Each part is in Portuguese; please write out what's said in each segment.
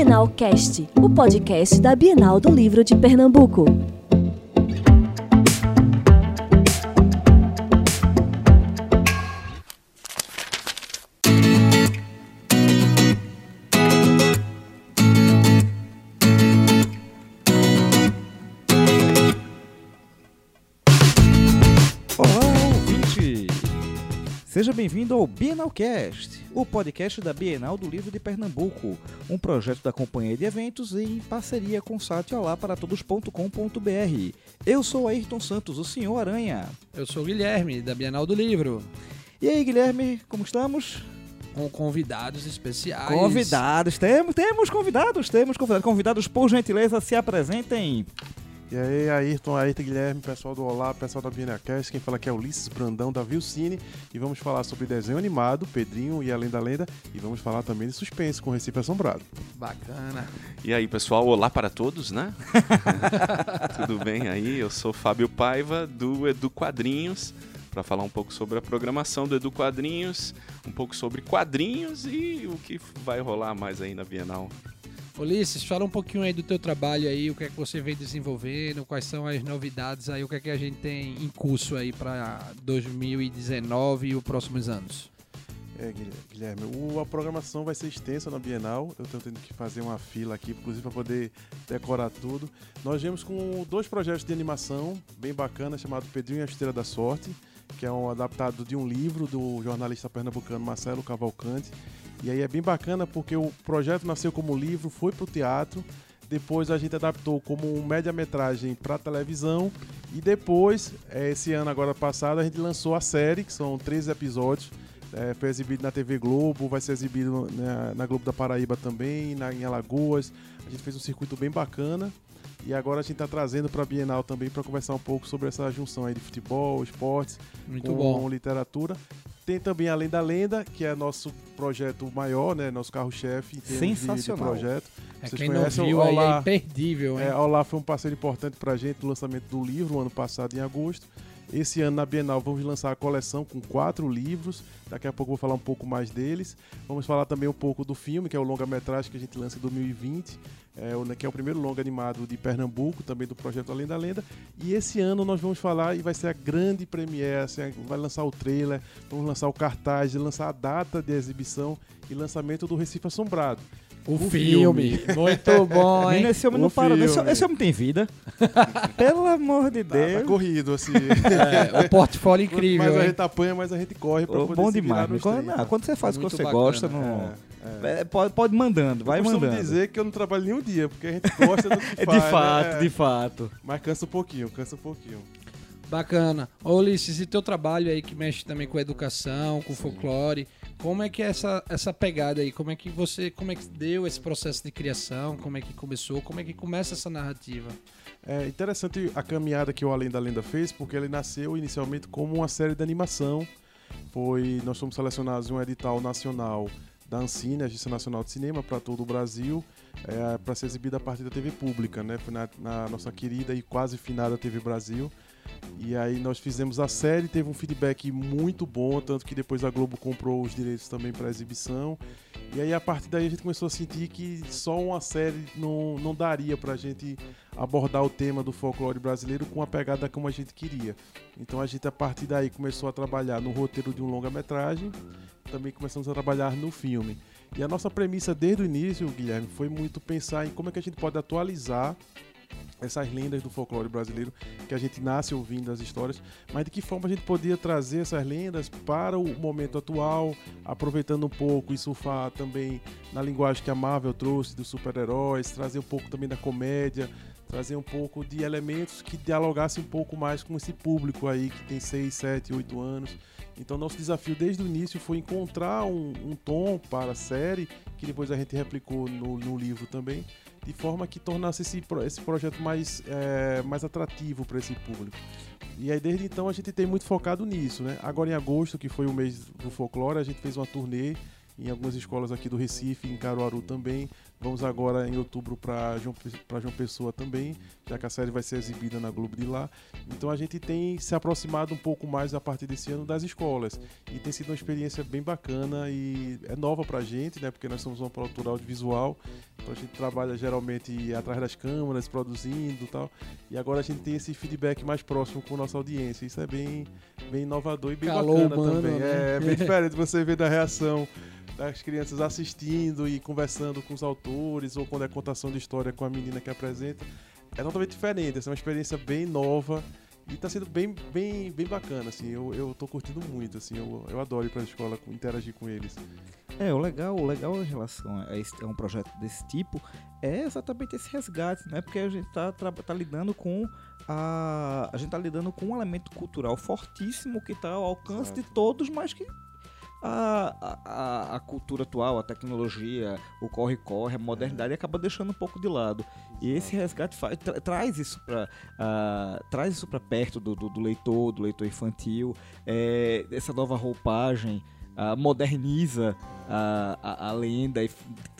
Bienal Cast, o podcast da Bienal do Livro de Pernambuco. Bem-vindo ao Bienalcast, o podcast da Bienal do Livro de Pernambuco, um projeto da Companhia de Eventos em parceria com o site olaparatodos.com.br. Eu sou Ayrton Santos, o senhor Aranha. Eu sou o Guilherme, da Bienal do Livro. E aí, Guilherme, como estamos? Com convidados especiais. Convidados, temos, temos convidados, temos convidados. Convidados, por gentileza, se apresentem. E aí, Ayrton, Ayrton Guilherme, pessoal do Olá, pessoal da Bienacast, quem fala aqui é Ulisses Brandão da Vilcine e vamos falar sobre desenho animado, Pedrinho e Além da Lenda e vamos falar também de suspense com Recife Assombrado. Bacana. E aí, pessoal, olá para todos, né? Tudo bem aí? Eu sou Fábio Paiva do Edu Quadrinhos para falar um pouco sobre a programação do Edu Quadrinhos, um pouco sobre quadrinhos e o que vai rolar mais aí na Bienal. Ulisses, fala um pouquinho aí do teu trabalho aí, o que é que você vem desenvolvendo, quais são as novidades aí, o que é que a gente tem em curso aí para 2019 e os próximos anos. É, Guilherme, o, a programação vai ser extensa na Bienal. Eu estou tendo que fazer uma fila aqui, inclusive, para poder decorar tudo. Nós viemos com dois projetos de animação bem bacanas, chamado Pedrinho e a Esteira da Sorte, que é um adaptado de um livro do jornalista pernambucano Marcelo Cavalcante. E aí é bem bacana porque o projeto nasceu como livro, foi para o teatro, depois a gente adaptou como um média-metragem para televisão e depois, é, esse ano agora passado, a gente lançou a série, que são 13 episódios. É, foi exibido na TV Globo, vai ser exibido na, na Globo da Paraíba também, na, em Alagoas. A gente fez um circuito bem bacana. E agora a gente está trazendo para a Bienal também para conversar um pouco sobre essa junção aí de futebol, esportes, Muito com bom. literatura. Tem também Além da Lenda, que é nosso projeto maior, né? Nosso carro-chefe em termos de- De, Sensacional. projeto. É, Vocês quem não conhecem o viu é Olá? imperdível, hein? É, a Olá foi um parceiro importante pra gente no lançamento do livro, no ano passado, em agosto. Esse ano, na Bienal, vamos lançar a coleção com quatro livros. Daqui a pouco vou falar um pouco mais deles. Vamos falar também um pouco do filme, que é o longa-metragem que a gente lança em 2020, é, o- que é o primeiro longa animado de Pernambuco, também do projeto Além da Lenda. E esse ano nós vamos falar, e vai ser a grande premiere, assim, vai lançar o trailer, vamos lançar o cartaz, lançar a data de exibição e lançamento do Recife Assombrado. O, o filme. filme. Muito bom, hein? Esse homem O não para, esse, filme. esse homem tem vida. Pelo amor de Tá, tá Deus. corrido, assim. É, o portfólio incrível, mais a gente apanha, mais a gente corre pra Ô, poder bom se virar demais. Quando, 30. não, quando você faz o que você bacana. gosta, não. É, É, pode, pode mandando, vai eu mandando. dizer que eu não trabalho nenhum dia, porque a gente gosta do que É faz, de fato, né? É, de fato. Mas cansa um pouquinho, cansa um pouquinho. Bacana. Ô, Ulisses, e teu trabalho aí que mexe também com educação, com folclore, como é que é essa, essa pegada aí? Como é que você, como é que deu esse processo de criação? Como é que começou? Como é que começa essa narrativa? É interessante a caminhada que o Além da Lenda fez, porque ele nasceu inicialmente como uma série de animação. Foi, nós fomos selecionados em um edital nacional da Ancine, Agência Nacional de Cinema, para todo o Brasil, é, para ser exibida a partir da TV pública, né? Foi na, na nossa querida e quase finada TV Brasil. E aí nós fizemos a série, teve um feedback muito bom, tanto que depois a Globo comprou os direitos também para exibição. E aí a partir daí a gente começou a sentir que só uma série não, não daria pra gente abordar o tema do folclore brasileiro com a pegada como a gente queria. Então a gente a partir daí começou a trabalhar no roteiro de um longa-metragem, também começamos a trabalhar no filme. E a nossa premissa desde o início, Guilherme, foi muito pensar em como é que a gente pode atualizar essas lendas do folclore brasileiro que a gente nasce ouvindo as histórias, mas de que forma a gente podia trazer essas lendas para o momento atual, aproveitando um pouco e surfar também na linguagem que a Marvel trouxe dos super-heróis, trazer um pouco também da comédia, trazer um pouco de elementos que dialogassem um pouco mais com esse público aí que tem 6, 7, 8 anos. Então nosso desafio desde o início foi encontrar um, um tom para a série, que depois a gente replicou no, no livro também, de forma que tornasse esse, esse projeto mais, é, mais atrativo para esse público. E aí desde então a gente tem muito focado nisso, né? Agora em agosto, que foi o mês do folclore, a gente fez uma turnê em algumas escolas aqui do Recife, em Caruaru também. Vamos agora em outubro para João, pra João Pessoa também, já que a série vai ser exibida na Globo de lá. Então a gente tem se aproximado um pouco mais a partir desse ano das escolas. E tem sido uma experiência bem bacana e é nova pra gente, né? Porque nós somos uma produtora audiovisual Então a gente trabalha geralmente atrás das câmeras, produzindo e tal. E agora a gente tem esse feedback mais próximo com a nossa audiência. Isso é bem, bem inovador e bem Calor bacana humano, também. né? É bem diferente você ver da reação das crianças assistindo e conversando com os autores, ou quando é contação de história com a menina que apresenta. É totalmente diferente, essa é uma experiência bem nova e tá sendo bem, bem, bem bacana, assim. Eu, eu tô curtindo muito, assim. Eu, eu adoro ir pra escola, interagir com eles. É, o legal, o legal em relação a, esse, a um projeto desse tipo é exatamente esse resgate, né? Porque a gente tá, tá lidando com a. A gente tá lidando com um elemento cultural fortíssimo que tá ao alcance de todos, mas que a, a, a- cultura atual, a tecnologia, o corre-corre, a modernidade acaba deixando um pouco de lado. E esse resgate faz, tra- traz isso para traz isso para perto do, do, do leitor, do leitor infantil, é, essa nova roupagem ah, moderniza a, a, a lenda e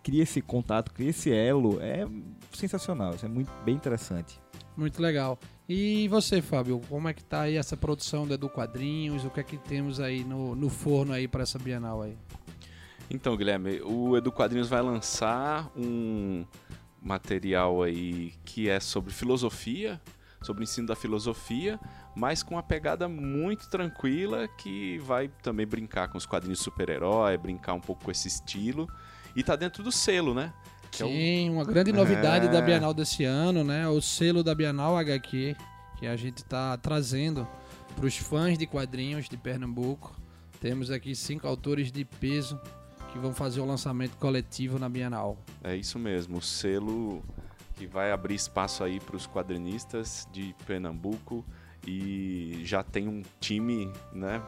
cria esse contato, cria esse elo. É sensacional, isso é muito bem interessante. Muito legal. E você, Fábio, como é que tá aí essa produção do Edu Quadrinhos? O que é que temos aí no, no forno aí para essa Bienal aí? Então, Guilherme, o Edu Quadrinhos vai lançar um material aí que é sobre filosofia, sobre o ensino da filosofia, mas com uma pegada muito tranquila que vai também brincar com os quadrinhos super-herói, brincar um pouco com esse estilo. E tá dentro do selo, né? Que é o- Sim, uma grande novidade É. da Bienal desse ano, né? O selo da Bienal HQ, que a gente tá trazendo para os fãs de quadrinhos de Pernambuco. Temos aqui cinco autores de peso que vão fazer o lançamento coletivo na Bienal. É isso mesmo, o selo que vai abrir espaço aí para os quadrinistas de Pernambuco e já tem um time, né,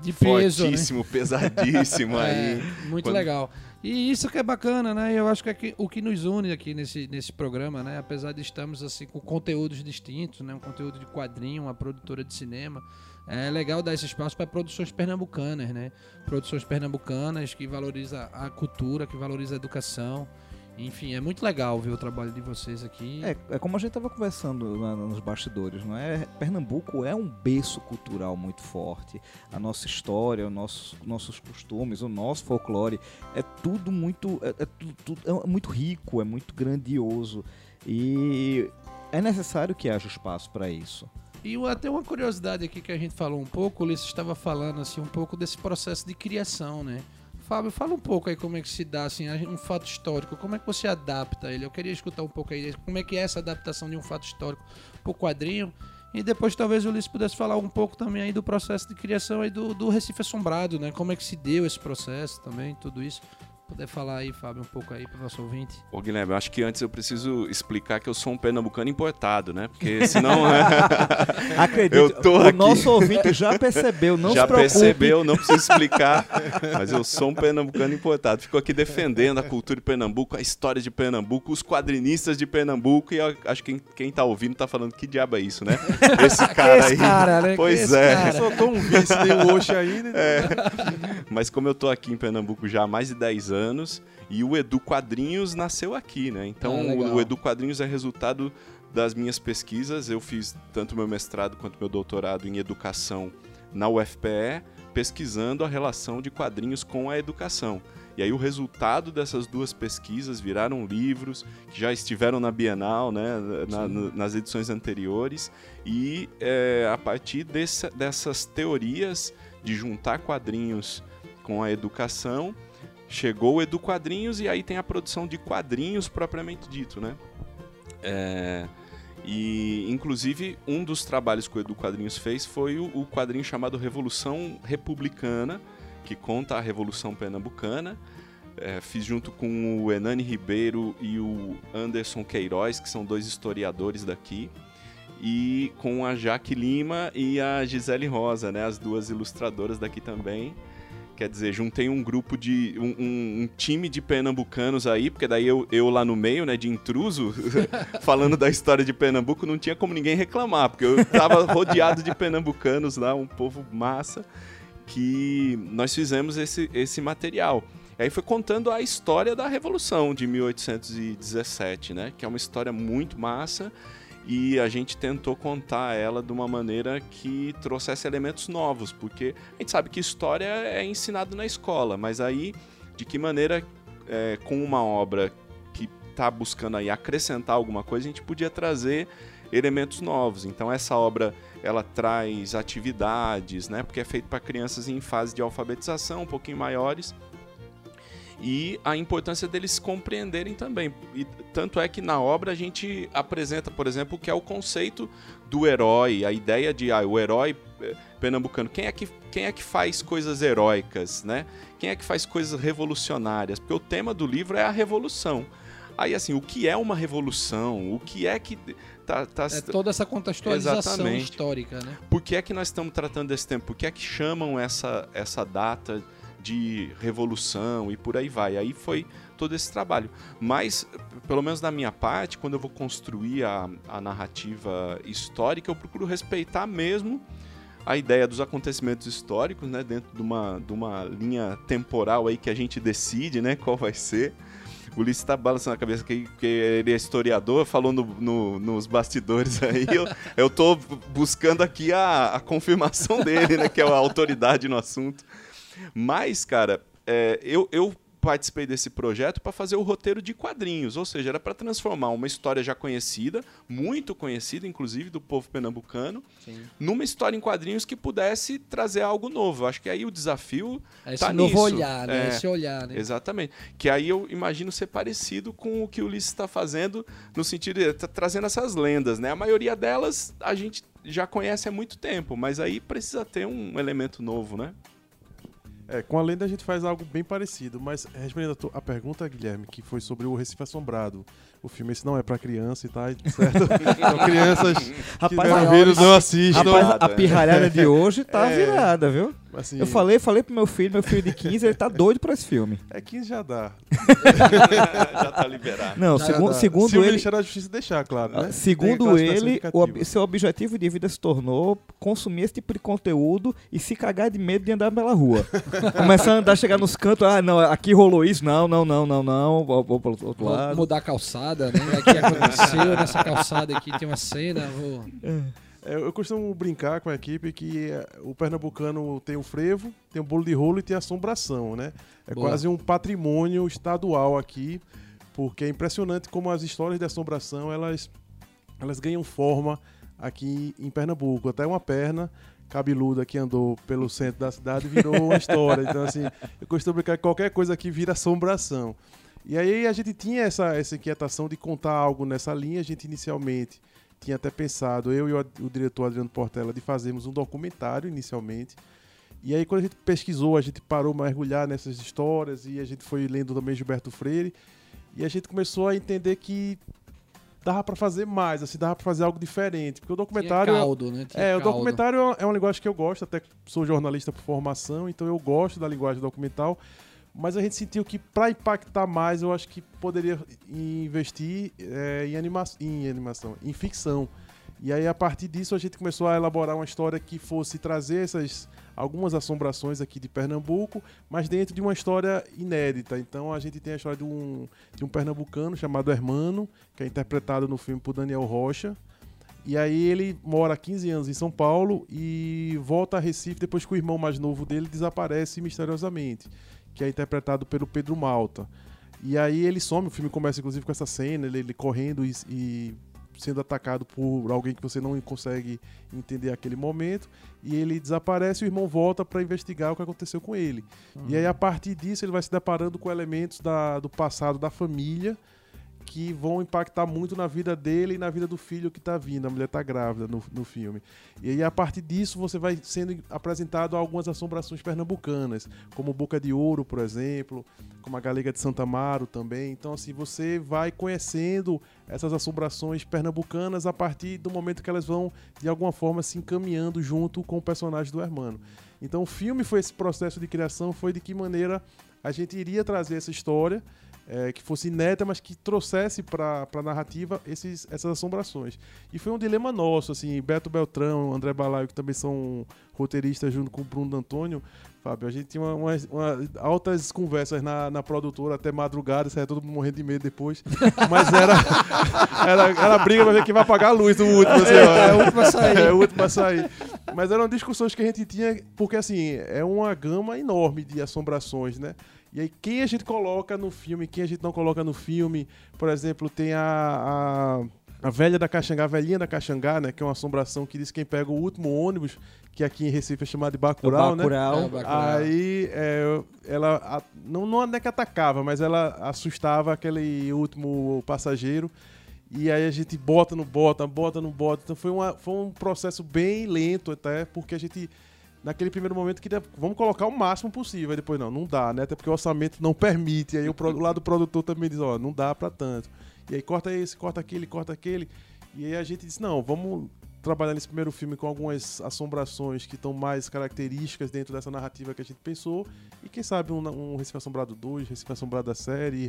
De peso, né? fortíssimo, pesadíssimo aí. É, muito Quando- legal. E isso que é bacana, né? Eu acho que, é que o que nos une aqui nesse, nesse programa, né? Apesar de estarmos assim com conteúdos distintos, né? Um conteúdo de quadrinho, uma produtora de cinema, é legal dar esse espaço para produções pernambucanas, né? Produções pernambucanas que valoriza a cultura, que valoriza a educação. Enfim, é muito legal ver o trabalho de vocês aqui. É, é como a gente estava conversando na- nos bastidores, não é? Pernambuco é um berço cultural muito forte. A nossa história, os nossos, nossos costumes, o nosso folclore é tudo muito, é, é tudo- tudo- é muito rico, é muito grandioso e é necessário que haja espaço para isso. E até uma curiosidade aqui que a gente falou um pouco, o Ulisses estava falando assim um pouco desse processo de criação, né? Fábio, fala um pouco aí como é que se dá assim, um fato histórico, como é que você adapta ele? Eu queria escutar um pouco aí como é que é essa adaptação de um fato histórico pro quadrinho. E depois talvez o Ulisses pudesse falar um pouco também aí do processo de criação aí do, do Recife Assombrado, né? Como é que se deu esse processo também, tudo isso. Puder falar aí, Fábio, um pouco aí pro nosso ouvinte. Ô Guilherme, eu acho que antes eu preciso explicar que eu sou um pernambucano importado, né? Porque senão Acredite, Eu tô o aqui. nosso ouvinte já percebeu, não já se preocupe. percebeu, não preciso explicar, mas eu sou um pernambucano importado. Fico aqui defendendo a cultura de Pernambuco, a história de Pernambuco, os quadrinistas de Pernambuco e eu acho que quem, quem tá ouvindo tá falando que diabo é isso, né? Esse cara Esse aí. cara, né? Pois Esse é. cara. Soltou um vice, tem o Oxe aí, né? Mas como eu tô aqui em Pernambuco já há mais de 10 anos e o Edu Quadrinhos nasceu aqui, né? Então Ah, o Edu Quadrinhos é resultado das minhas pesquisas. Eu fiz tanto meu mestrado quanto meu doutorado em educação na UFPE, pesquisando a relação de quadrinhos com a educação. E aí o resultado dessas duas pesquisas viraram livros que já estiveram na Bienal, né, na- na- nas edições anteriores. E é, a partir dessa- dessas teorias de juntar quadrinhos com a educação, chegou o Edu Quadrinhos e aí tem a produção de quadrinhos propriamente dito, né? É, e, inclusive, um dos trabalhos que o Edu Quadrinhos fez foi o, o quadrinho chamado Revolução Republicana, que conta a Revolução Pernambucana. É, fiz junto com o Enani Ribeiro e o Anderson Queiroz, que são dois historiadores daqui, e com a Jaque Lima e a Gisele Rosa, né, as duas ilustradoras daqui também. Quer dizer, juntei um grupo de. um, um- um time de pernambucanos aí, porque daí eu, eu lá no meio, né, de intruso, falando da história de Pernambuco, não tinha como ninguém reclamar, porque eu tava rodeado de pernambucanos lá, um povo massa, que nós fizemos esse, esse material. E aí foi contando a história da Revolução de 1817, né? Que é uma história muito massa e a gente tentou contar ela de uma maneira que trouxesse elementos novos, porque a gente sabe que história é ensinado na escola, mas aí de que maneira, é, com uma obra que está buscando aí acrescentar alguma coisa, a gente podia trazer elementos novos. Então essa obra ela traz atividades, né? Porque é feito para crianças em fase de alfabetização, um pouquinho maiores. E a importância deles compreenderem também. E tanto é que na obra a gente apresenta, por exemplo, o que é o conceito do herói, a ideia de ah, o herói eh, pernambucano. Quem é que, quem é que faz coisas heróicas, né? Quem é que faz coisas revolucionárias? Porque o tema do livro é a revolução. Aí, assim, o que é uma revolução? O que é que tá, tá... É toda essa contextualização Exatamente. histórica, né? Por que é que nós estamos tratando desse tempo? Por que é que chamam essa, essa data de revolução e por aí vai? Aí foi todo esse trabalho. Mas, pelo menos da minha parte, quando eu vou construir a, a narrativa histórica, eu procuro respeitar mesmo a ideia dos acontecimentos históricos, né, dentro de uma, de uma linha temporal aí que a gente decide, né, qual vai ser. O Ulisses está balançando a cabeça que, que ele é historiador, falou no, no, nos bastidores aí. Eu, eu tô buscando aqui a, a confirmação dele, né? Que é a autoridade no assunto. Mas, cara, é, eu, eu participei desse projeto para fazer o roteiro de quadrinhos, ou seja, era para transformar uma história já conhecida, muito conhecida, inclusive do povo pernambucano, Sim. numa história em quadrinhos que pudesse trazer algo novo. Acho que aí o desafio Esse tá novo nisso. olhar, né? É. Esse olhar, né? Exatamente. Que aí eu imagino ser parecido com o que o Ulisses está fazendo, no sentido de tá trazendo essas lendas, né? A maioria delas a gente já conhece há muito tempo, mas aí precisa ter um elemento novo, né? É, com a lenda a gente faz algo bem parecido, mas respondendo a, a pergunta, Guilherme, que foi sobre o Recife Assombrado. O filme esse não é pra criança e tá, certo? então crianças que Rapaz, viram não assistam. Rapaz, a Virada, pirralhada de hoje tá É. virada, viu? Assim, Eu falei, falei pro meu filho, meu filho de 15, ele tá doido pra esse filme. É 15 já dá. já tá liberado. Não, Já segu- dá. segundo Se o ele, Ministério da Justiça deixar, claro, né? Segundo ele, o seu objetivo de vida se tornou consumir esse tipo de conteúdo e se cagar de medo de andar pela rua. Começar a andar, chegar nos cantos, ah, não, aqui rolou isso, não, não, não, não, não, vou, vou pro outro lado. mudar a calçada, né? Aqui aconteceu, nessa calçada aqui tem uma cena, vou... É, eu costumo brincar com a equipe que é, o pernambucano tem o frevo, tem o bolo de rolo e tem a assombração, né? É Boa. quase um patrimônio estadual aqui, porque é impressionante como as histórias de assombração, elas, elas ganham forma aqui em Pernambuco. Até uma perna cabeluda que andou pelo centro da cidade virou uma história. Então, assim, eu costumo brincar que qualquer coisa aqui vira assombração. E aí a gente tinha essa, essa inquietação de contar algo nessa linha. A gente inicialmente tinha até pensado, eu e o, o diretor Adriano Portela, de fazermos um documentário inicialmente. E aí, quando a gente pesquisou, a gente parou a mergulhar nessas histórias e a gente foi lendo também Gilberto Freire. E a gente começou a entender que dava pra fazer mais, assim, dava pra fazer algo diferente. Porque o documentário. Tinha caldo, né? Tinha É, o caldo. documentário é é uma linguagem que eu gosto, até sou jornalista por formação, então eu gosto da linguagem documental. Mas a gente sentiu que para impactar mais, eu acho que poderia investir é, em, anima em animação, em ficção. E aí, a partir disso, a gente começou a elaborar uma história que fosse trazer essas algumas assombrações aqui de Pernambuco, mas dentro de uma história inédita. Então, a gente tem a história de um, de um pernambucano chamado Hermano, que é interpretado no filme por Daniel Rocha. E aí ele mora há 15 anos em São Paulo e volta a Recife depois que o irmão mais novo dele desaparece misteriosamente, que é interpretado pelo Pedro Malta. E aí ele some, o filme começa inclusive com essa cena, ele, ele correndo e, e sendo atacado por alguém que você não consegue entender aquele momento, e ele desaparece e o irmão volta para investigar o que aconteceu com ele. E aí a partir disso ele vai se deparando com elementos da, do passado da família que vão impactar muito na vida dele e na vida do filho que tá vindo. A mulher tá grávida no, no filme. E aí, a partir disso, você vai sendo apresentado algumas assombrações pernambucanas, como Boca de Ouro, por exemplo, como a Galega de Santa Amaro também. Então, assim, você vai conhecendo essas assombrações pernambucanas a partir do momento que elas vão, de alguma forma, se encaminhando junto com o personagem do Hermano. Então, o filme foi esse processo de criação, foi de que maneira a gente iria trazer essa história é, que fosse inédita, mas que trouxesse para a narrativa esses, essas assombrações. E foi um dilema nosso, assim, Beto Beltrão, André Balaio, que também são roteiristas junto com o Bruno Antônio, Fábio, a gente tinha uma, uma- uma- altas conversas na, na produtora até madrugada, saia todo mundo morrendo de medo depois. Mas era, era, era briga pra ver quem vai pagar a luz no último, assim, ó. É, o último a sair. É o último a sair. Mas eram discussões que a gente tinha, porque assim, é uma gama enorme de assombrações, né? E aí, quem a gente coloca no filme, quem a gente não coloca no filme. Por exemplo, tem a, a, a velha da Caxangá, a velhinha da Caxangá, né? Que é uma assombração que diz quem pega o último ônibus, que aqui em Recife é chamado de Bacurau, né? Bacurau. É, o Bacurau. Aí é, ela a- não, não é que atacava, mas ela assustava aquele último passageiro. E aí a gente bota, não bota, bota, não bota. Então foi, uma, foi um processo bem lento até, porque a gente, naquele primeiro momento, queria. Vamos colocar o máximo possível. Aí depois, não, não dá, né? Até porque o orçamento não permite. Aí o, pro- o lado do produtor também diz, ó, não dá pra tanto. E aí corta esse, corta aquele, corta aquele. E aí a gente disse, não, vamos trabalhar nesse primeiro filme com algumas assombrações que estão mais características dentro dessa narrativa que a gente pensou. E quem sabe um, um Recife Assombrado 2, Recife Assombrado da série,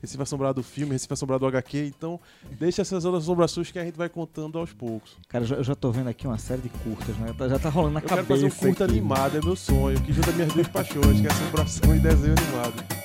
Recife Assombrado do filme, Recife Assombrado do HQ. Então, deixa essas outras assombrações que a gente vai contando aos poucos. Cara, eu já, eu tô vendo aqui uma série de curtas, né? Tá- Já tá rolando na Eu quero cabeça. fazer um curta aqui. animado, é meu sonho, que junta minhas duas paixões, que é assombração e desenho animado.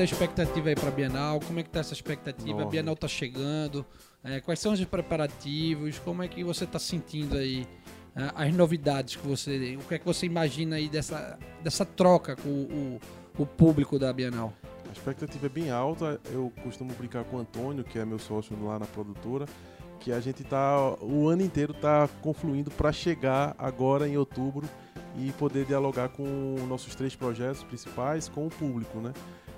Da expectativa aí pra Bienal, como é que tá essa expectativa? A. Bienal tá chegando, é, quais são os preparativos, como é que você tá sentindo aí é, as novidades que você, o que é que você imagina aí dessa, dessa troca com o, o público da Bienal? A expectativa é bem alta. Eu costumo brincar com o Antônio, que é meu sócio lá na produtora, que a gente tá o ano inteiro tá confluindo para chegar agora em outubro e poder dialogar com nossos três projetos principais com o público, né?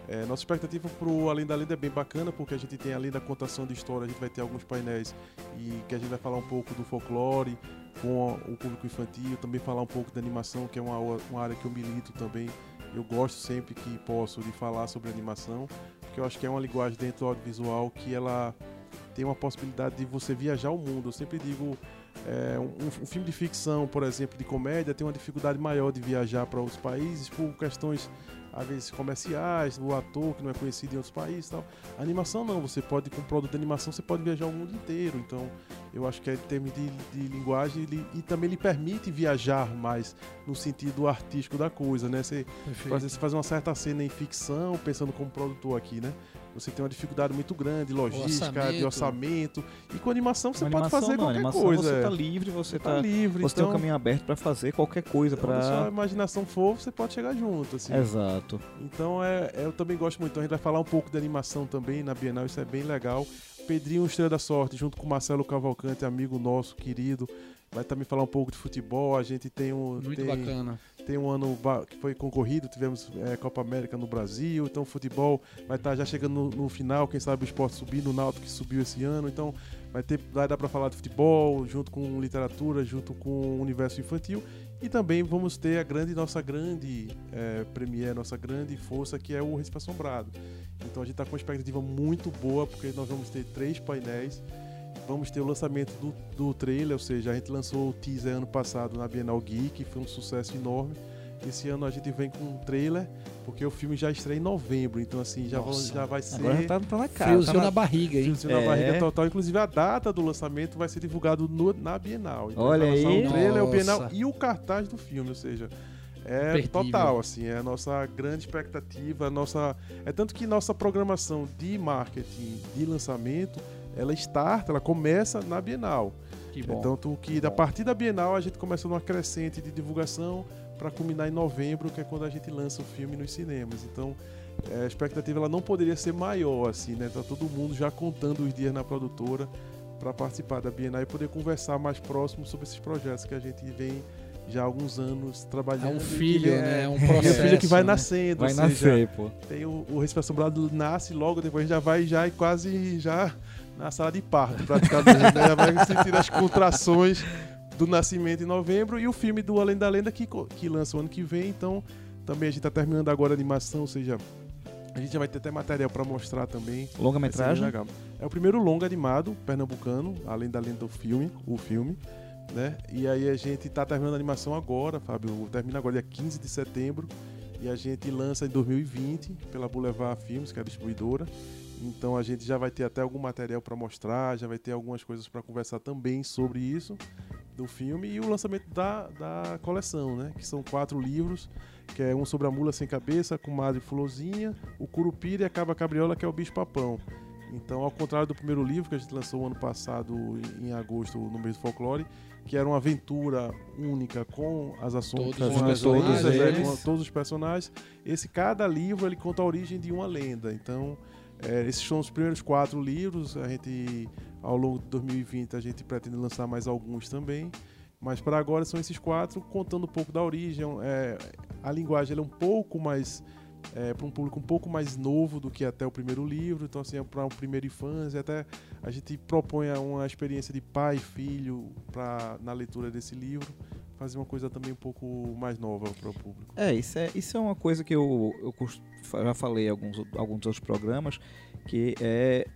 É, nossa expectativa pro Além da Lenda é bem bacana, porque a gente tem além da contação de história, a gente vai ter alguns painéis e que a gente vai falar um pouco do folclore com o público infantil, também falar um pouco da animação, que é uma, uma área que eu milito também eu gosto sempre que posso de falar sobre animação, porque eu acho que é uma linguagem dentro do audiovisual que ela tem uma possibilidade de você viajar o mundo. Eu sempre digo, é, um, um filme de ficção, por exemplo, de comédia, tem uma dificuldade maior de viajar para outros países por questões às vezes comerciais, o ator que não é conhecido em outros países, e tal. A animação não, você pode com um produto de animação você pode viajar o mundo inteiro. Então, eu acho que é em termos de, de linguagem ele, e também lhe permite viajar mais no sentido artístico da coisa, né? Você às vezes você faz uma certa cena em ficção, pensando como produtor aqui, né? Você tem uma dificuldade muito grande, logística, orçamento. de orçamento. E com animação você pode animação, fazer não, qualquer animação coisa. Você é. tá livre, você, Você tá, tá livre, você tem então, um caminho aberto pra fazer qualquer coisa então, onde sua para imaginação for, você pode chegar junto, assim. Exato. Então é, é- eu também gosto muito. Então a gente vai falar um pouco de animação também na Bienal, isso é bem legal. Pedrinho Estrela da Sorte, junto com Marcelo Cavalcante, amigo nosso, querido, vai também falar um pouco de futebol. A gente tem um. Muito tem, bacana. tem um ano que foi concorrido, tivemos é, Copa América no Brasil, então o futebol vai estar já chegando no, no final, quem sabe o esporte subir, no Náutico que subiu esse ano, então vai ter vai dar para falar de futebol, junto com literatura, junto com o universo infantil, e também vamos ter a grande nossa grande é, premiere, nossa grande força que é o Recife Assombrado. Então a gente está com uma expectativa muito boa, porque nós vamos ter três painéis, vamos ter o lançamento do, do trailer, ou seja, a gente lançou o teaser ano passado na Bienal Geek, foi um sucesso enorme. Esse ano a gente vem com um trailer, porque o filme já estreia em novembro, então assim, já, Nossa. já vai ser Agora já tá, tá na cara. Friozinho tá na- na barriga, hein? friozinho na É. barriga total. Inclusive a data do lançamento vai ser divulgado no- na Bienal. Então Olha aí. o trailer, o Bienal Nossa. e o cartaz do filme, ou seja, é Imperdível. total, assim, é a nossa grande expectativa, a nossa... É tanto que nossa programação de marketing, de lançamento, ela starta, ela começa na Bienal. Que bom. Tanto que a partir da Bienal a gente começa numa crescente de divulgação para culminar em novembro, que é quando a gente lança o filme nos cinemas. Então é, a expectativa ela não poderia ser maior, assim, né? Tá todo mundo já contando os dias na produtora para participar da Bienal e poder conversar mais próximo sobre esses projetos que a gente vem já há alguns anos é trabalhando. um e que filho, é- né? É um É processo. um filho que vai né? nascendo, Vai seja, nascer, pô. tem o, o Recife Assombrado nasce logo depois já vai já e quase já na sala de parto praticamente né? já vai sentir as contrações do nascimento em novembro e o filme do Além da Lenda que, que lança o ano que vem então também a gente tá terminando agora a animação ou seja a gente já vai ter até material para mostrar também Longa-metragem. É o primeiro longa animado pernambucano, além da lenda do filme, o filme, né? E aí a gente tá terminando a animação agora, Fábio, termina agora dia 15 de setembro e a gente lança em 2020 pela Boulevard Filmes, que é a distribuidora. Então a gente já vai ter até algum material para mostrar, já vai ter algumas coisas para conversar também sobre isso do filme e o lançamento da, da coleção, né? Que são quatro livros, que é um sobre a mula sem cabeça, com Madre Fulozinha, o Curupira e a Caba Cabriola, que é o bicho papão. Então, ao contrário do primeiro livro que a gente lançou ano passado, em agosto, no mês do folclore, que era uma aventura única com as ações Todos os todos, é, com todos os personagens. Esse cada livro ele conta a origem de uma lenda. Então, é, esses são os primeiros quatro livros. A gente, ao longo de 2020, a gente pretende lançar mais alguns também. Mas para agora são esses quatro, contando um pouco da origem. É, a linguagem é um pouco mais é, para um público um pouco mais novo do que até o primeiro livro, então assim, é para um primeiro infância, até a gente propõe uma experiência de pai e filho pra, na leitura desse livro, fazer uma coisa também um pouco mais nova para o público. É, isso é, isso é uma coisa que eu, eu já falei em alguns, alguns outros programas, que é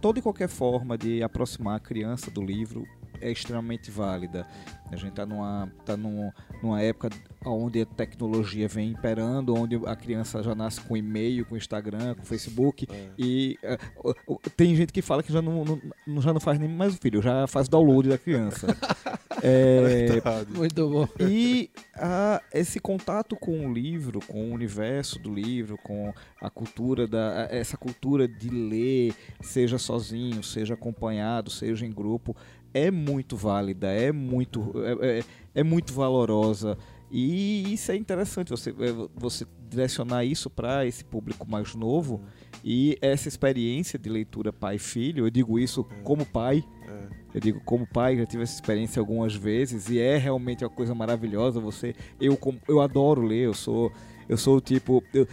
toda e qualquer forma de aproximar a criança do livro é extremamente válida. A gente está numa, tá num, numa época onde a tecnologia vem imperando, onde a criança já nasce com e-mail, com Instagram, com Facebook, e é, o- o- tem gente que fala que já não, não- já não faz nem mais o filho, já faz download da criança. É, Muito bom. e ah, esse contato com o livro, com o universo do livro, com a cultura da essa cultura de ler, seja sozinho, seja acompanhado, seja em grupo, é muito válida, é muito é, é- é muito valorosa. E isso é interessante você é, você direcionar isso para esse público mais novo e essa experiência de leitura pai e filho, eu digo isso como pai, É. eu digo, como pai, já tive essa experiência algumas vezes e é realmente uma coisa maravilhosa. Você, eu, eu adoro ler, eu sou, eu sou o tipo, eu-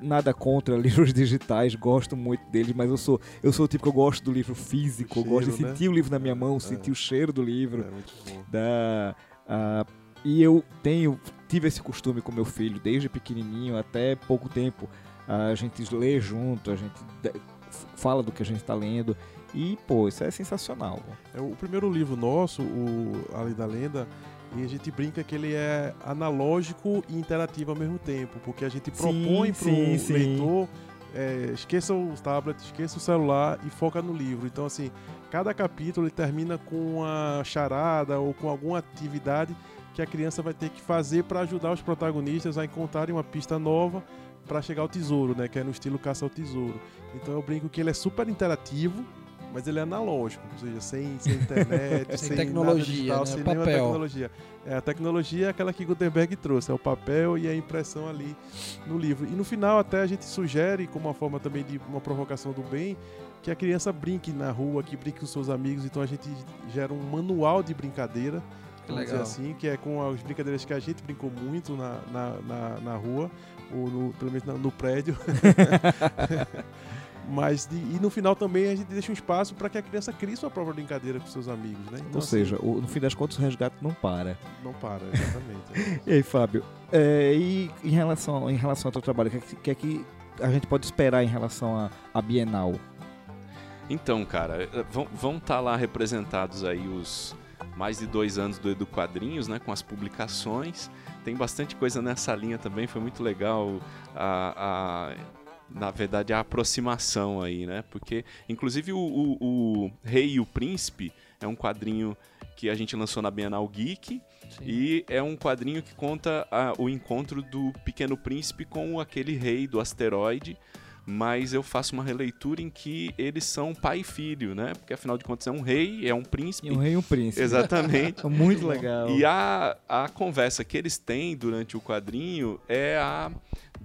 nada contra livros digitais, gosto muito deles, mas eu sou, eu sou o tipo que eu gosto do livro físico, eu gosto de cheiro, né? sentir o livro na minha mão, sentir o cheiro do livro, É muito bom. da, ah, e eu tenho, tive esse costume com meu filho desde pequenininho até pouco tempo. A gente lê junto, a gente fala do que a gente está lendo e pô, isso é sensacional. É, o primeiro livro nosso, o Além da Lenda, e a gente brinca que ele é analógico e interativo ao mesmo tempo, porque a gente propõe para o leitor é, esqueça o tablet, esqueça o celular e foca no livro. Então, assim, cada capítulo termina com uma charada ou com alguma atividade que a criança vai ter que fazer para ajudar os protagonistas a encontrarem uma pista nova para chegar ao tesouro, né? Que é no estilo caça ao tesouro. Então eu brinco que ele é super interativo, mas ele é analógico, ou seja, sem, sem internet, Sem sem, tecnologia, digital, né? sem nenhuma Papel. tecnologia. É, a tecnologia é aquela que Gutenberg trouxe, é o papel e a impressão ali no livro. E no final até a gente sugere, como uma forma também de uma provocação do bem, que a criança brinque na rua, que brinque com seus amigos. Então a gente gera um manual de brincadeira, vamos dizer legal. assim, que é com as brincadeiras que a gente brincou muito na, na, na, na rua, ou no- pelo menos na- no prédio. Mas de- e no final também a gente deixa um espaço para que a criança crie sua própria brincadeira com seus amigos, né? Então, Ou seja, o- no fim das contas o resgate não para. assim, não para, exatamente. E aí, Fábio? é, e em relação, em relação ao teu trabalho, o que, é que- é que a gente pode esperar em relação à Bienal? Então, cara, eh, vão- estar lá representados aí os mais de dois anos do Edu Quadrinhos, né, com as publicações. Tem bastante coisa nessa linha também, foi muito legal a, a- na verdade, a aproximação aí, né? Porque, inclusive, o, o- o Rei e o Príncipe é um quadrinho que a gente lançou na Bienal Geek Sim. e é um quadrinho que conta a- o encontro do Pequeno Príncipe com aquele rei do asteroide mas eu faço uma releitura em que eles são pai e filho, né? Porque afinal de contas é um rei, é um príncipe. E um rei e um príncipe. Exatamente. Muito legal. E a, a conversa que eles têm durante o quadrinho é a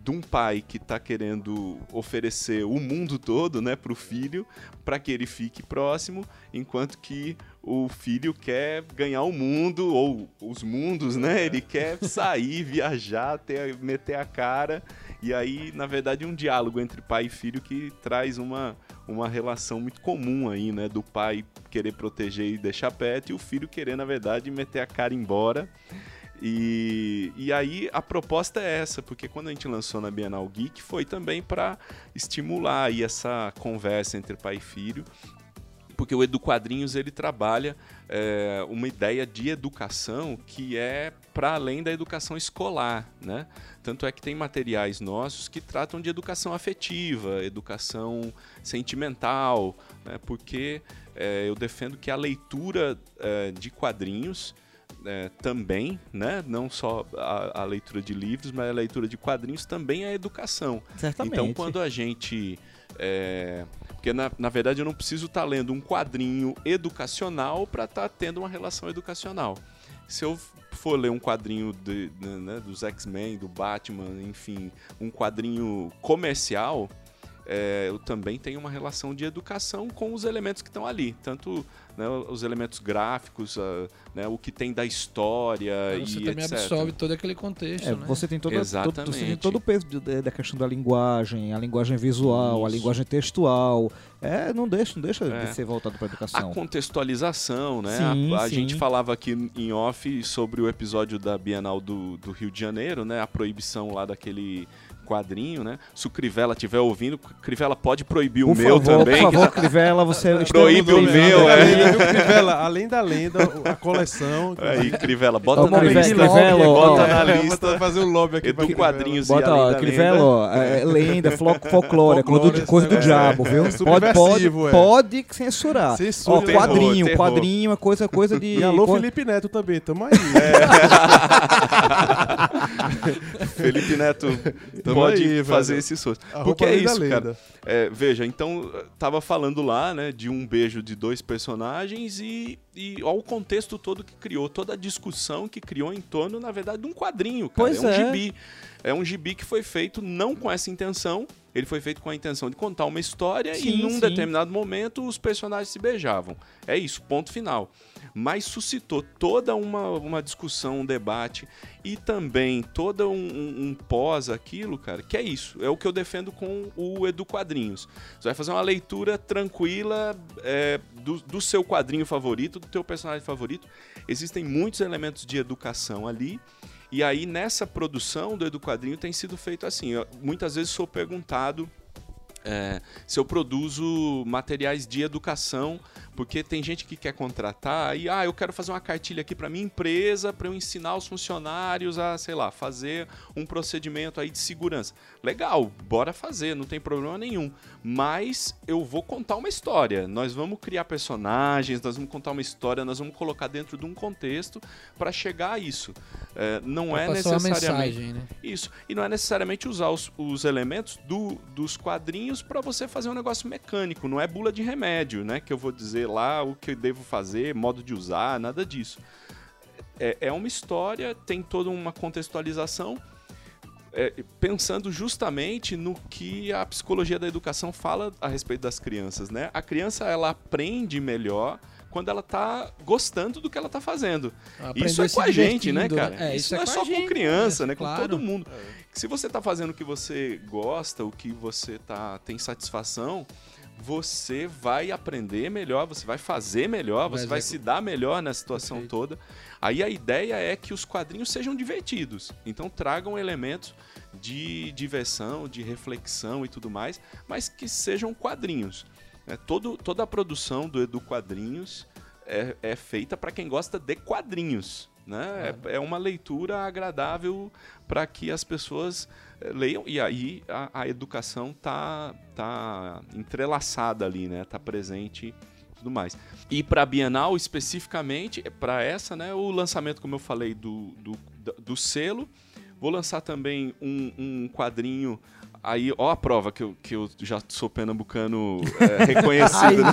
de um pai que está querendo oferecer o mundo todo, né, para o filho, para que ele fique próximo, enquanto que o filho quer ganhar o mundo ou os mundos, né? Ele quer sair, viajar, ter, meter a cara. E aí, na verdade, um diálogo entre pai e filho que traz uma, uma relação muito comum aí, né? Do pai querer proteger e deixar perto e o filho querer, na verdade, meter a cara embora. E, e aí a proposta é essa, porque quando a gente lançou na Bienal Geek foi também para estimular aí essa conversa entre pai e filho. porque o Edu Quadrinhos ele trabalha é, uma ideia de educação que é para além da educação escolar, né? Tanto é que tem materiais nossos que tratam de educação afetiva, educação sentimental, né? porque é, eu defendo que a leitura é, de quadrinhos é, também, né? não só a, a, leitura de livros, mas a leitura de quadrinhos também é educação. Certamente. Então, quando a gente. É, porque, na, na verdade, eu não preciso estar tá lendo um quadrinho educacional para estar tá tendo uma relação educacional. Se eu for ler um quadrinho de, né, dos X-Men, do Batman, enfim, um quadrinho comercial, é, eu também tenho uma relação de educação com os elementos que estão ali, tanto né, os elementos gráficos, uh, né, o que tem da história você e também etc. absorve todo aquele contexto, é, né? Você tem, todo, Exatamente. todo, você tem todo o peso de, da questão da linguagem, a linguagem visual, Isso. a linguagem textual. É, não deixa, não deixa é. de ser voltado para a educação. A contextualização, né? Sim, a, a sim. gente falava aqui em off sobre o episódio da Bienal do, do Rio de Janeiro, né? A proibição lá daquele quadrinho, né? Se o Crivella estiver ouvindo, Crivella pode proibir por o meu favor, também. Por favor, Crivella, você proíbe o meu, é. Crivella, além da lenda, a coleção. Aí, Crivella, bota na Crivella, lista. Crivella, bota na é, lista. fazer um lobby aqui Edu quadrinhos e Bota, ó, Crivella, ó, é, lenda, flo- folclore, coisa do, Folclore, coisa do é, diabo, viu? é Pode, pode, é. pode censurar. Censura. Ó, Terror, quadrinho, terror. quadrinho é coisa, coisa de... E alô, Felipe Neto também, tamo aí. Felipe Neto Tamo pode aí, fazer velho. esse susto. Arroba Porque é isso, lenda. cara. É, veja, então, tava falando lá, né, de um beijo de dois personagens e, e ó, o contexto todo que criou, toda a discussão que criou em torno, na verdade, de um quadrinho, cara. Pois é um é. gibi. É um gibi que foi feito não com essa intenção, ele foi feito com a intenção de contar uma história Sim, e num sim. determinado momento os personagens se beijavam. É isso, ponto final. Mas suscitou toda uma, uma discussão, um debate e também toda um, um- um pós aquilo, cara, que é isso. É o que eu defendo com o Edu Quadrinhos. Você vai fazer uma leitura tranquila é, do, do seu quadrinho favorito, do teu personagem favorito. Existem muitos elementos de educação ali. E aí, nessa produção do Edu Quadrinho, tem sido feito assim. Eu, muitas vezes sou perguntado é, se eu produzo materiais de educação, porque tem gente que quer contratar e, ah, eu quero fazer uma cartilha aqui para minha empresa, para eu ensinar os funcionários a, sei lá, fazer um procedimento aí de segurança. Legal, bora fazer, não tem problema nenhum. Mas eu vou contar uma história. Nós vamos criar personagens, nós vamos contar uma história, nós vamos colocar dentro de um contexto para chegar a isso. É, não Pra é necessariamente mensagem, né? isso. E não é necessariamente usar os, os elementos do, dos quadrinhos para você fazer um negócio mecânico. Não é bula de remédio, né? Que eu vou dizer lá o que eu devo fazer, modo de usar, nada disso. É, é uma história, tem toda uma contextualização. é, pensando justamente no que a psicologia da educação fala a respeito das crianças, né? A criança ela aprende melhor quando ela tá gostando do que ela tá fazendo. Isso é com a gente, né, divertindo, cara? É, isso, isso não é é só gente, com criança, né? né? Claro. Com todo mundo. Se você tá fazendo o que você gosta, o que você tá tem satisfação, você vai aprender melhor, você vai fazer melhor, Vai você vai se dar melhor na situação Perfeito. toda. Aí a ideia é que os quadrinhos sejam divertidos. Então tragam elementos de diversão, de reflexão e tudo mais, mas que sejam quadrinhos. né? Todo, toda a produção do Edu Quadrinhos é, é feita para quem gosta de quadrinhos. Né? É, é uma leitura agradável para que as pessoas leiam e aí a, a educação tá, tá entrelaçada ali, né? Tá presente tudo mais. E para a Bienal especificamente, para essa, né? O lançamento, como eu falei, do, do, do selo. Vou lançar também um, um quadrinho. Aí, ó a prova que eu, que eu já sou pernambucano é, reconhecido, né?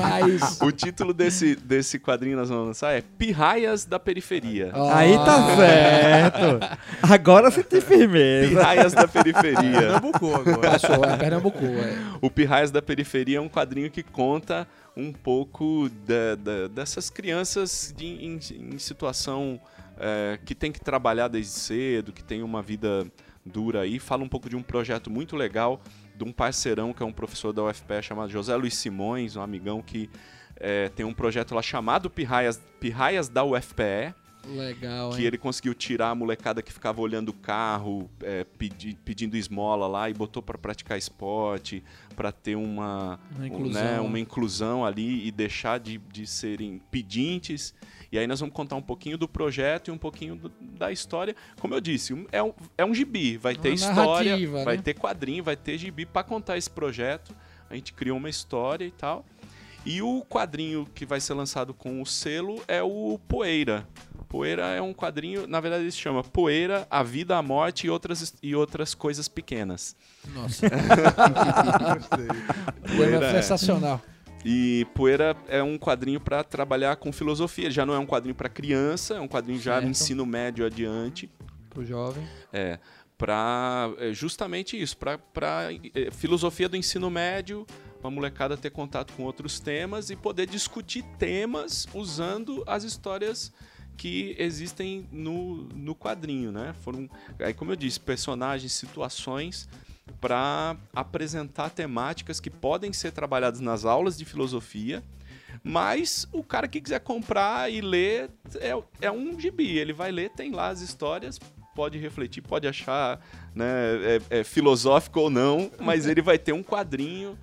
Raiz. O título desse, desse quadrinho que nós vamos lançar é Pirraias da Periferia. Ó, Aí tá certo. Agora você tem firmeza. Pirraias da Periferia. Pernambuco agora. Passou, é Pernambuco, é. O Pirraias da Periferia é um quadrinho que conta um pouco da- da- dessas crianças de- em, em situação é, que tem que trabalhar desde cedo, que tem uma vida dura aí. Fala um pouco de um projeto muito legal de um parceirão que é um professor da UFPE chamado José Luiz Simões, um amigão que é, tem um projeto lá chamado Pirraias, Pirraias da UFPE. Legal, que hein? ele conseguiu tirar a molecada que ficava olhando o carro, é, pedi- pedindo esmola lá e botou para praticar esporte, para ter uma Uma um, inclusão. né, uma inclusão ali e deixar de, de serem pedintes. E aí nós vamos contar um pouquinho do projeto e um pouquinho do- da história. Como eu disse, é um, é um gibi, vai ter Uma história, narrativa, vai né? ter quadrinho, vai ter gibi para contar esse projeto. A gente criou uma história e tal. E o quadrinho que vai ser lançado com o selo é o Poeira. Poeira é um quadrinho, na verdade ele se chama Poeira, a Vida, a Morte e outras, e outras coisas pequenas. Nossa, Gostei. poema é. sensacional. E Poeira é um quadrinho para trabalhar com filosofia. Ele já não é um quadrinho para criança, é um quadrinho já Certo. no ensino médio adiante. Pro jovem. É, para justamente isso, para filosofia do ensino médio, uma molecada ter contato com outros temas e poder discutir temas usando as histórias que existem no, no quadrinho, né? Foram, aí como eu disse, personagens, situações para apresentar temáticas que podem ser trabalhadas nas aulas de filosofia, mas o cara que quiser comprar e ler é, é um gibi. Ele vai ler, tem lá as histórias, pode refletir, pode achar né, é, é filosófico ou não, mas ele vai ter um quadrinho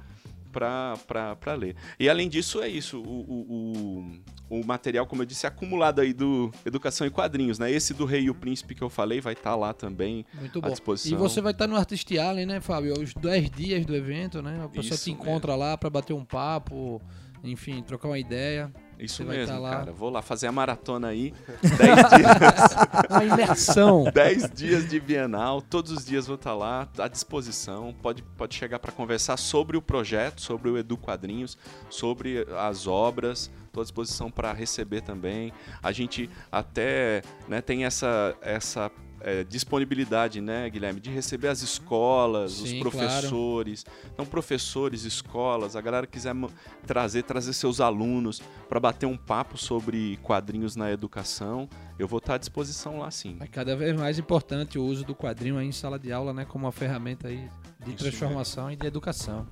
para ler. E além disso, é isso. O, o, o, o material, como eu disse, é acumulado aí do Educação e Quadrinhos. Né? Esse do Rei e o Príncipe que eu falei vai estar lá também. Muito à bom. disposição. E você vai estar no Artist Allen, né, Fábio? Os 10 dias do evento, né? A pessoa Isso te encontra lá pra bater um papo, enfim, trocar uma ideia. Isso Você mesmo, tá cara. Vou lá fazer a maratona aí. 10 dias. Uma imersão. 10 dias de Bienal, todos os dias vou estar lá, à disposição. Pode, pode chegar para conversar sobre o projeto, sobre o Edu Quadrinhos, sobre as obras. Estou à disposição para receber também. A gente até né, tem essa, essa é, disponibilidade, né, Guilherme, de receber as escolas, Sim, os claro. professores. Então, professores, escolas, a galera quiser trazer, trazer seus alunos para bater um papo sobre quadrinhos na educação, eu vou estar à disposição lá sim. É cada vez mais importante o uso do quadrinho aí em sala de aula, né? Como uma ferramenta aí de Isso transformação e de educação.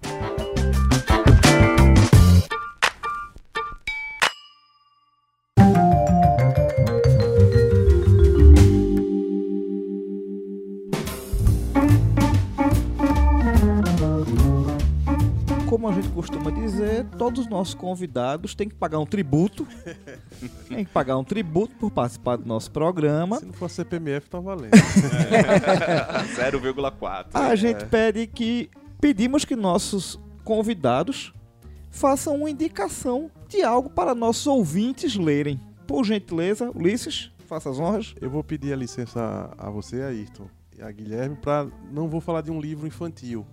Costuma dizer, todos os nossos convidados têm que pagar um tributo. Tem que pagar um tributo por participar do nosso programa. Se não for CPMF, tá valendo. 0,4. A gente pede que pedimos que nossos convidados façam uma indicação de algo para nossos ouvintes lerem. Por gentileza, Ulisses, faça as honras. Eu vou pedir a licença a você, Ayrton, e a Guilherme, para não vou falar de um livro infantil.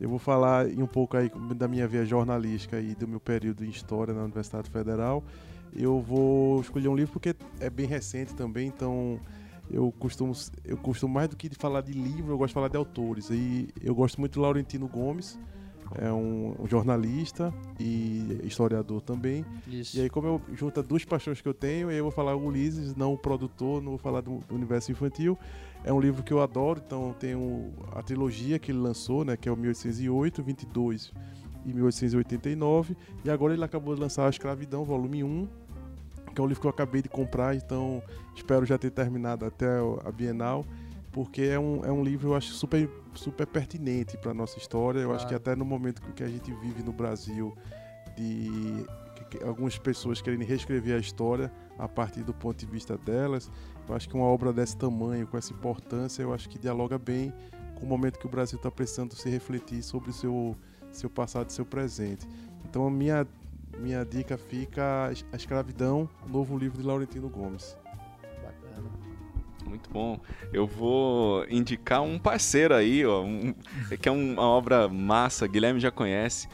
Eu vou falar um pouco aí da minha via jornalística e do meu período em História na Universidade Federal. Eu vou escolher um livro porque é bem recente também, então eu costumo, eu costumo mais do que falar de livro, eu gosto de falar de autores. E eu gosto muito do Laurentino Gomes, é um, um jornalista e historiador também. Isso. E aí, como eu junta duas paixões que eu tenho, eu vou falar Ulisses, não o produtor, não vou falar do, do universo infantil. É um livro que eu adoro, então tem o- a trilogia que ele lançou, né, que é o 1808, 22 e 1889. E agora ele acabou de lançar A Escravidão, volume 1, que é um livro que eu acabei de comprar, então espero já ter terminado até a Bienal, porque é um, é um livro eu acho super, super pertinente para nossa história. Eu acho que até no momento que a gente vive no Brasil, de algumas pessoas querem reescrever a história a partir do ponto de vista delas. Eu acho que uma obra desse tamanho, com essa importância, eu acho que dialoga bem com o momento que o Brasil está precisando se refletir sobre o seu, seu passado e seu presente. Então a minha, minha dica fica A Escravidão, novo livro de Laurentino Gomes. Bacana. Muito bom. Eu vou indicar um parceiro aí, ó, um- que é uma obra massa, Guilherme já conhece,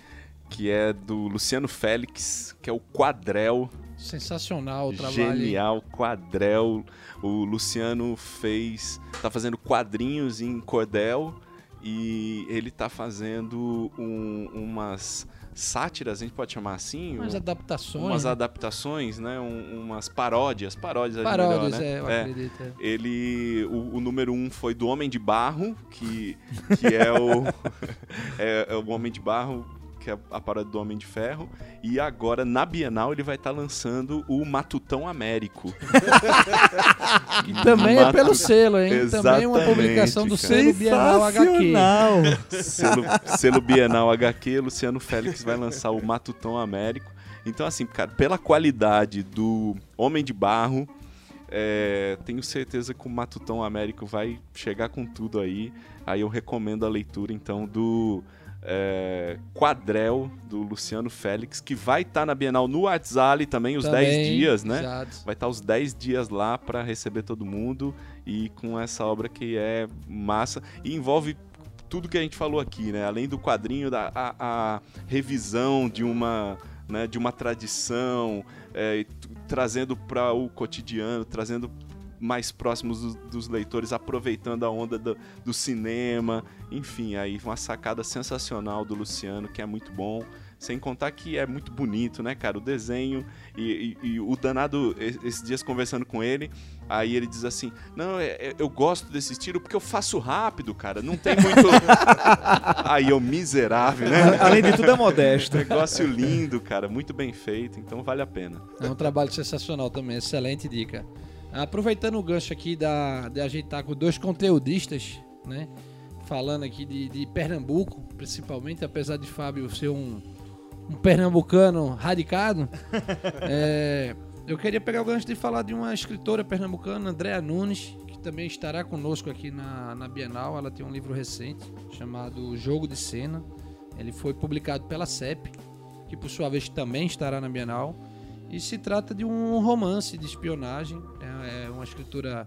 que é do Luciano Félix, que é o Quadrel. Sensacional o trabalho. Genial, Quadrel. O Luciano fez, tá fazendo quadrinhos em cordel e ele tá fazendo um- umas sátiras, a gente pode chamar assim, Umas um- adaptações. umas né? adaptações, né? Um- umas paródias, paródias, Paródias, melhor, né? é, eu É. acredito. é. Ele, o, o número um foi do Homem de Barro, que, que é o é, é o Homem de Barro que é a paródia do Homem de Ferro. E agora, na Bienal, ele vai estar lançando o Matutão Américo. Também é Matu- pelo selo, hein? Também é uma Exatamente, publicação do cara. selo Bienal HQ. Selo, selo Bienal HQ, Luciano Félix vai lançar o Matutão Américo. Então, assim, cara, pela qualidade do Homem de Barro, é, tenho certeza que o Matutão Américo vai chegar com tudo aí. Aí eu recomendo a leitura, então, do é, Quadrel, do Luciano Félix, que vai estar na Bienal no WhatsApp também, os 10 Também, dias, né? Exato. Vai estar os 10 dias lá para receber todo mundo e com essa obra que é massa e envolve tudo que a gente falou aqui, né? Além do quadrinho, da, a, a revisão de uma, né, de uma tradição, é, trazendo para o cotidiano, trazendo mais próximos dos, dos leitores, aproveitando a onda do, do cinema, enfim, aí uma sacada sensacional do Luciano, que é muito bom. Sem contar que é muito bonito, né, cara? O desenho e, e- e o danado, esses dias conversando com ele, aí ele diz assim: Não, é- é- eu gosto desse estilo porque eu faço rápido, cara. Não tem muito. aí eu, miserável, né? Além de tudo, é modesto. Negócio lindo, cara. Muito bem feito, então vale a pena. É um trabalho sensacional também, excelente dica. Aproveitando o gancho aqui da, de ajeitar com dois conteudistas, né? Falando aqui de, de Pernambuco, principalmente, apesar de Fábio ser um, um pernambucano radicado, é, eu queria pegar o gancho de falar de uma escritora pernambucana, Andréa Nunes, que também estará conosco aqui na, na Bienal. Ela tem um livro recente chamado Jogo de Cena. Ele foi publicado pela CEP, que por sua vez também estará na Bienal. E se trata de um romance de espionagem. É, é uma escritura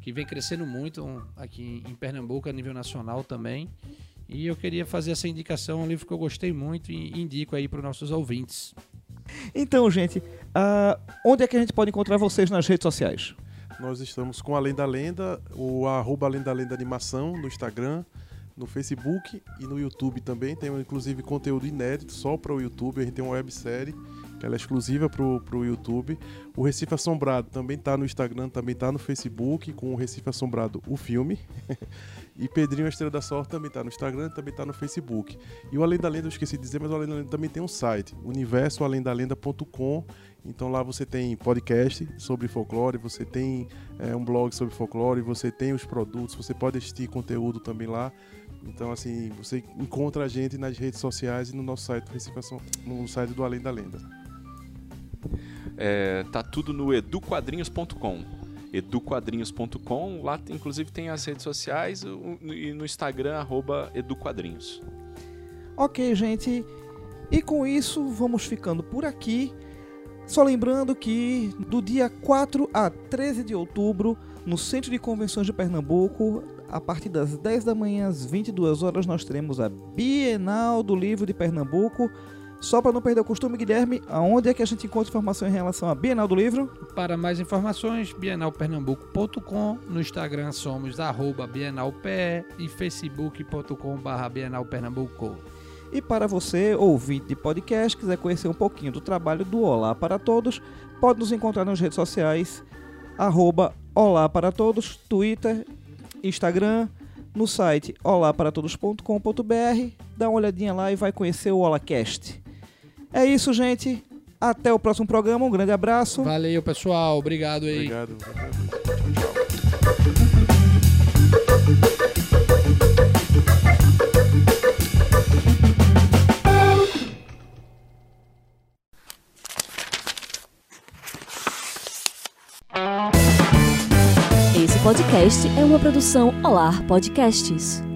que vem crescendo muito aqui em Pernambuco, a nível nacional também. E eu queria fazer essa indicação, um livro que eu gostei muito e indico aí para os nossos ouvintes. Então, gente, ah, onde é que a gente pode encontrar vocês nas redes sociais? Nós estamos com Além da Lenda, o arroba Além da Lenda Animação no Instagram, no Facebook e no YouTube também. Tem inclusive conteúdo inédito só para o YouTube. A gente tem uma websérie ela é exclusiva para o YouTube. O Recife Assombrado também está no Instagram, também está no Facebook, com o Recife Assombrado, o filme. e Pedrinho a Estrela da Sorte também está no Instagram, também está no Facebook. E o Além da Lenda, eu esqueci de dizer, mas o Além da Lenda também tem um site, universoalendalenda.com. Então lá você tem podcast sobre folclore, você tem é, um blog sobre folclore, você tem os produtos, você pode assistir conteúdo também lá. Então, assim, você encontra a gente nas redes sociais e no nosso site, no site do Além da Lenda. É, tá tudo no eduquadrinhos.com. eduquadrinhos.com, lá inclusive tem as redes sociais e no Instagram, eduquadrinhos. Ok, gente. E com isso, vamos ficando por aqui. Só lembrando que do dia 4 a 13 de outubro, no Centro de Convenções de Pernambuco, a partir das 10 da manhã às 22 horas, nós teremos a Bienal do Livro de Pernambuco. Só para não perder o costume, Guilherme, aonde é que a gente encontra informação em relação à Bienal do Livro? Para mais informações, bienalpernambuco.com. No Instagram somos arroba bienalpe e facebook.com barra bienalpernambuco. E para você, ouvinte de podcast, quiser conhecer um pouquinho do trabalho do Olá para Todos, pode nos encontrar nas redes sociais, arroba Olá para Todos, Twitter, Instagram, no site olaparatodos.com.br, dá uma olhadinha lá e vai conhecer o OlaCast. É isso, gente. Até o próximo programa. Um grande abraço. Valeu, pessoal. Obrigado aí. Obrigado. Esse podcast é uma produção Olar Podcasts.